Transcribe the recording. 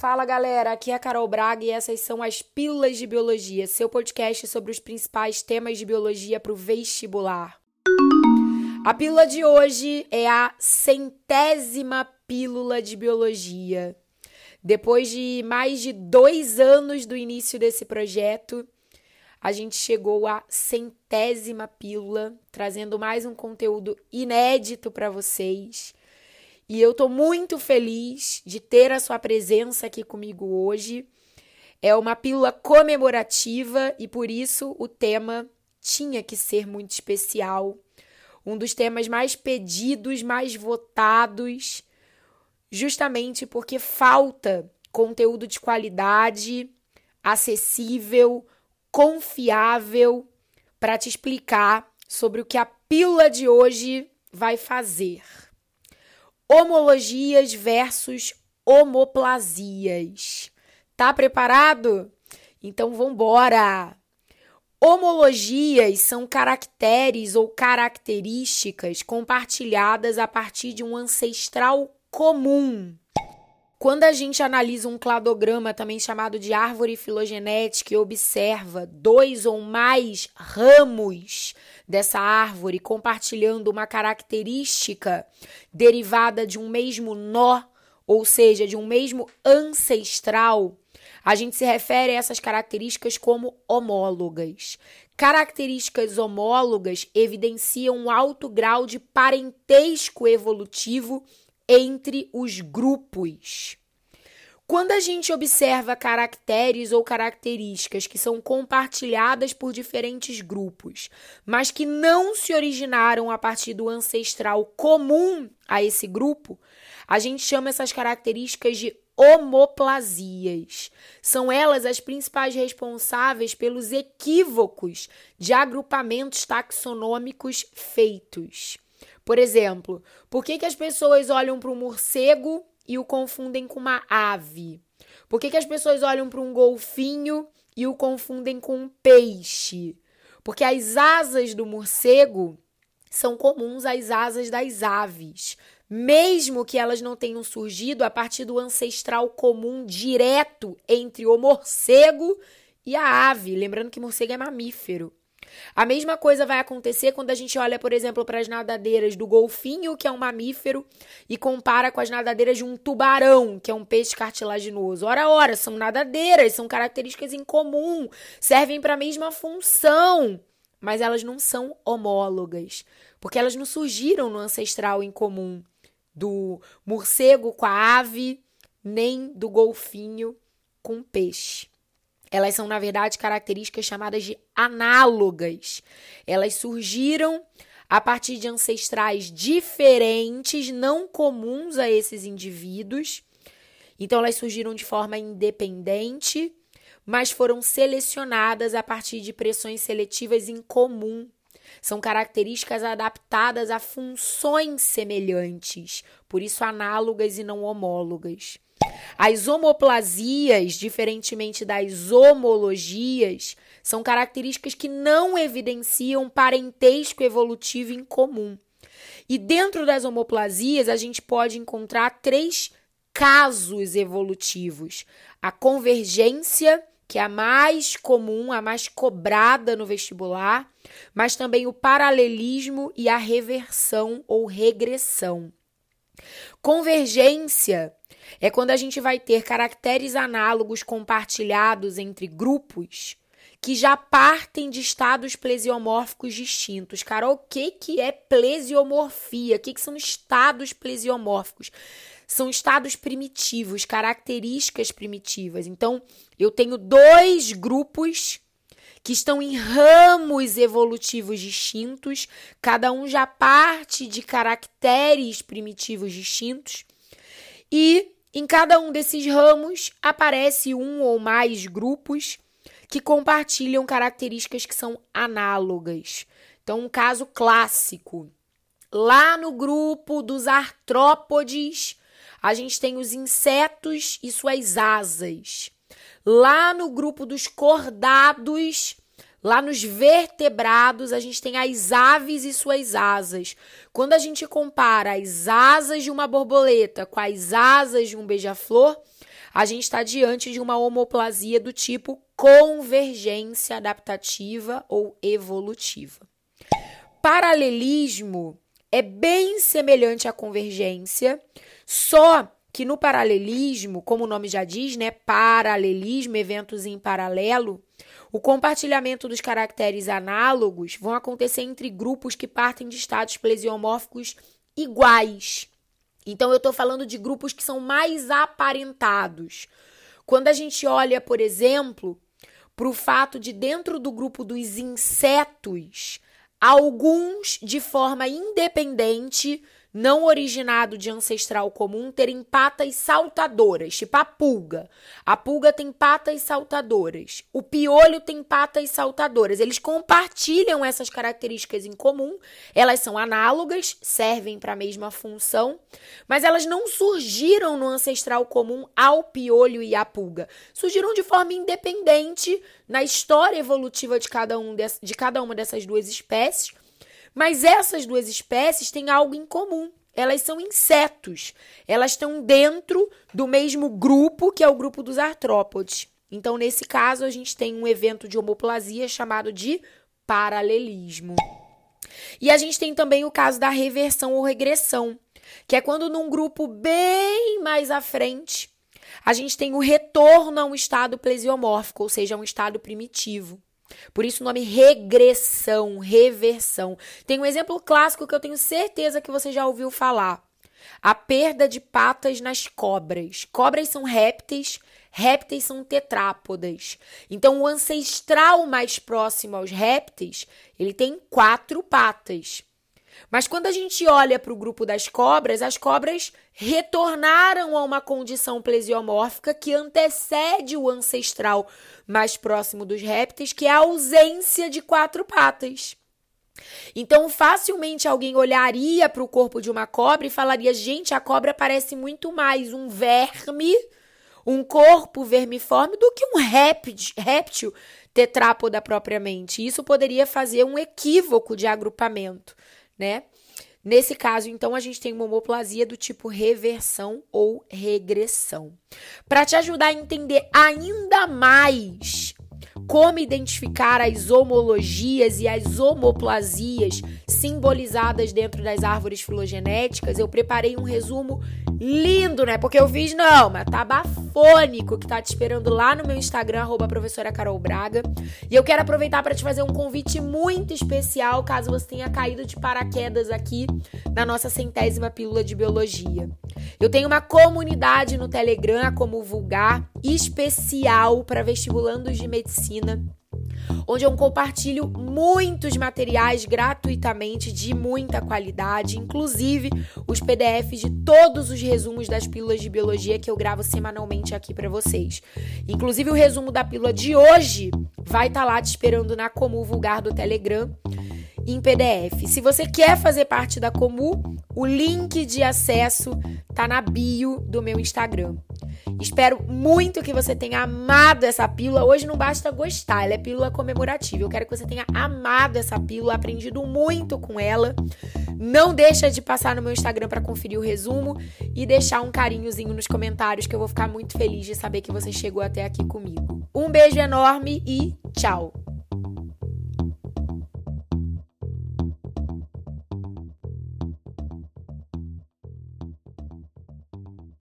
Fala galera, aqui é a Carol Braga e essas são as Pílulas de Biologia, seu podcast sobre os principais temas de biologia para o vestibular. A pílula de hoje é a centésima pílula de biologia. Depois de mais de dois anos do início desse projeto, a gente chegou à centésima pílula, trazendo mais um conteúdo inédito para vocês. E eu estou muito feliz de ter a sua presença aqui comigo hoje. É uma pílula comemorativa e por isso o tema tinha que ser muito especial. Um dos temas mais pedidos, mais votados, justamente porque falta conteúdo de qualidade, acessível, confiável para te explicar sobre o que a pílula de hoje vai fazer. Homologias versus homoplasias. Tá preparado? Então vambora! Homologias são caracteres ou características compartilhadas a partir de um ancestral comum. Quando a gente analisa um cladograma, também chamado de árvore filogenética, e observa dois ou mais ramos dessa árvore compartilhando uma característica derivada de um mesmo nó, ou seja, de um mesmo ancestral, a gente se refere a essas características como homólogas. Características homólogas evidenciam um alto grau de parentesco evolutivo entre os grupos. Quando a gente observa caracteres ou características que são compartilhadas por diferentes grupos, mas que não se originaram a partir do ancestral comum a esse grupo, a gente chama essas características de homoplasias. São elas as principais responsáveis pelos equívocos de agrupamentos taxonômicos feitos. Por exemplo, por que, que as pessoas olham para um morcego e o confundem com uma ave? Por que, que as pessoas olham para um golfinho e o confundem com um peixe? Porque as asas do morcego são comuns às asas das aves, mesmo que elas não tenham surgido a partir do ancestral comum direto entre o morcego e a ave. Lembrando que morcego é mamífero. A mesma coisa vai acontecer quando a gente olha, por exemplo, para as nadadeiras do golfinho, que é um mamífero, e compara com as nadadeiras de um tubarão, que é um peixe cartilaginoso. Ora, ora, são nadadeiras, são características em comum, servem para a mesma função, mas elas não são homólogas, porque elas não surgiram no ancestral em comum do morcego com a ave, nem do golfinho com o peixe. Elas são, na verdade, características chamadas de análogas. Elas surgiram a partir de ancestrais diferentes, não comuns a esses indivíduos. Então, elas surgiram de forma independente, mas foram selecionadas a partir de pressões seletivas em comum. São características adaptadas a funções semelhantes, por isso análogas e não homólogas. As homoplasias, diferentemente das homologias, são características que não evidenciam parentesco evolutivo em comum. E dentro das homoplasias, a gente pode encontrar três casos evolutivos: a convergência, que é a mais comum, a mais cobrada no vestibular, mas também o paralelismo e a reversão ou regressão. Convergência é quando a gente vai ter caracteres análogos compartilhados entre grupos que já partem de estados plesiomórficos distintos. Carol, o que, que é plesiomorfia? O que, que são estados plesiomórficos? São estados primitivos, características primitivas. Então, eu tenho dois grupos que estão em ramos evolutivos distintos, cada um já parte de caracteres primitivos distintos, e em cada um desses ramos aparece um ou mais grupos que compartilham características que são análogas. Então, um caso clássico. Lá no grupo dos artrópodes, a gente tem os insetos e suas asas. Lá no grupo dos cordados, Lá nos vertebrados, a gente tem as aves e suas asas. Quando a gente compara as asas de uma borboleta com as asas de um beija-flor, a gente está diante de uma homoplasia do tipo convergência adaptativa ou evolutiva. Paralelismo é bem semelhante à convergência, só que no paralelismo, como o nome já diz, né, paralelismo, eventos em paralelo, o compartilhamento dos caracteres análogos vão acontecer entre grupos que partem de estados plesiomórficos iguais. Então eu estou falando de grupos que são mais aparentados. Quando a gente olha, por exemplo, para o fato de dentro do grupo dos insetos, alguns de forma independente não originado de ancestral comum terem patas saltadoras, tipo a pulga. A pulga tem patas saltadoras. O piolho tem patas saltadoras. Eles compartilham essas características em comum. Elas são análogas, servem para a mesma função, mas elas não surgiram no ancestral comum ao piolho e à pulga. Surgiram de forma independente na história evolutiva de cada, um de, de cada uma dessas duas espécies mas essas duas espécies têm algo em comum. Elas são insetos. Elas estão dentro do mesmo grupo que é o grupo dos artrópodes. Então, nesse caso, a gente tem um evento de homoplasia chamado de paralelismo. E a gente tem também o caso da reversão ou regressão, que é quando num grupo bem mais à frente, a gente tem o retorno a um estado plesiomórfico, ou seja, a um estado primitivo. Por isso o nome regressão, reversão. Tem um exemplo clássico que eu tenho certeza que você já ouviu falar. A perda de patas nas cobras. Cobras são répteis, répteis são tetrápodas. Então o ancestral mais próximo aos répteis, ele tem quatro patas. Mas quando a gente olha para o grupo das cobras, as cobras retornaram a uma condição plesiomórfica que antecede o ancestral mais próximo dos répteis, que é a ausência de quatro patas. Então, facilmente alguém olharia para o corpo de uma cobra e falaria: gente, a cobra parece muito mais um verme, um corpo vermiforme, do que um réptil, tetrápoda propriamente. Isso poderia fazer um equívoco de agrupamento né? Nesse caso, então, a gente tem uma homoplasia do tipo reversão ou regressão. Para te ajudar a entender ainda mais como identificar as homologias e as homoplasias simbolizadas dentro das árvores filogenéticas, eu preparei um resumo lindo, né? Porque eu fiz, não, mas tá bafônico que tá te esperando lá no meu Instagram, arroba professora Carol Braga. E eu quero aproveitar para te fazer um convite muito especial, caso você tenha caído de paraquedas aqui na nossa centésima pílula de biologia. Eu tenho uma comunidade no Telegram, como vulgar, especial para vestibulandos de medicina onde eu compartilho muitos materiais gratuitamente de muita qualidade, inclusive os PDFs de todos os resumos das pílulas de biologia que eu gravo semanalmente aqui para vocês. Inclusive o resumo da pílula de hoje vai estar tá lá te esperando na Comum Vulgar do Telegram em PDF. Se você quer fazer parte da Comu, o link de acesso tá na bio do meu Instagram. Espero muito que você tenha amado essa pílula. Hoje não basta gostar, ela é pílula comemorativa. Eu quero que você tenha amado essa pílula, aprendido muito com ela. Não deixa de passar no meu Instagram para conferir o resumo e deixar um carinhozinho nos comentários que eu vou ficar muito feliz de saber que você chegou até aqui comigo. Um beijo enorme e tchau.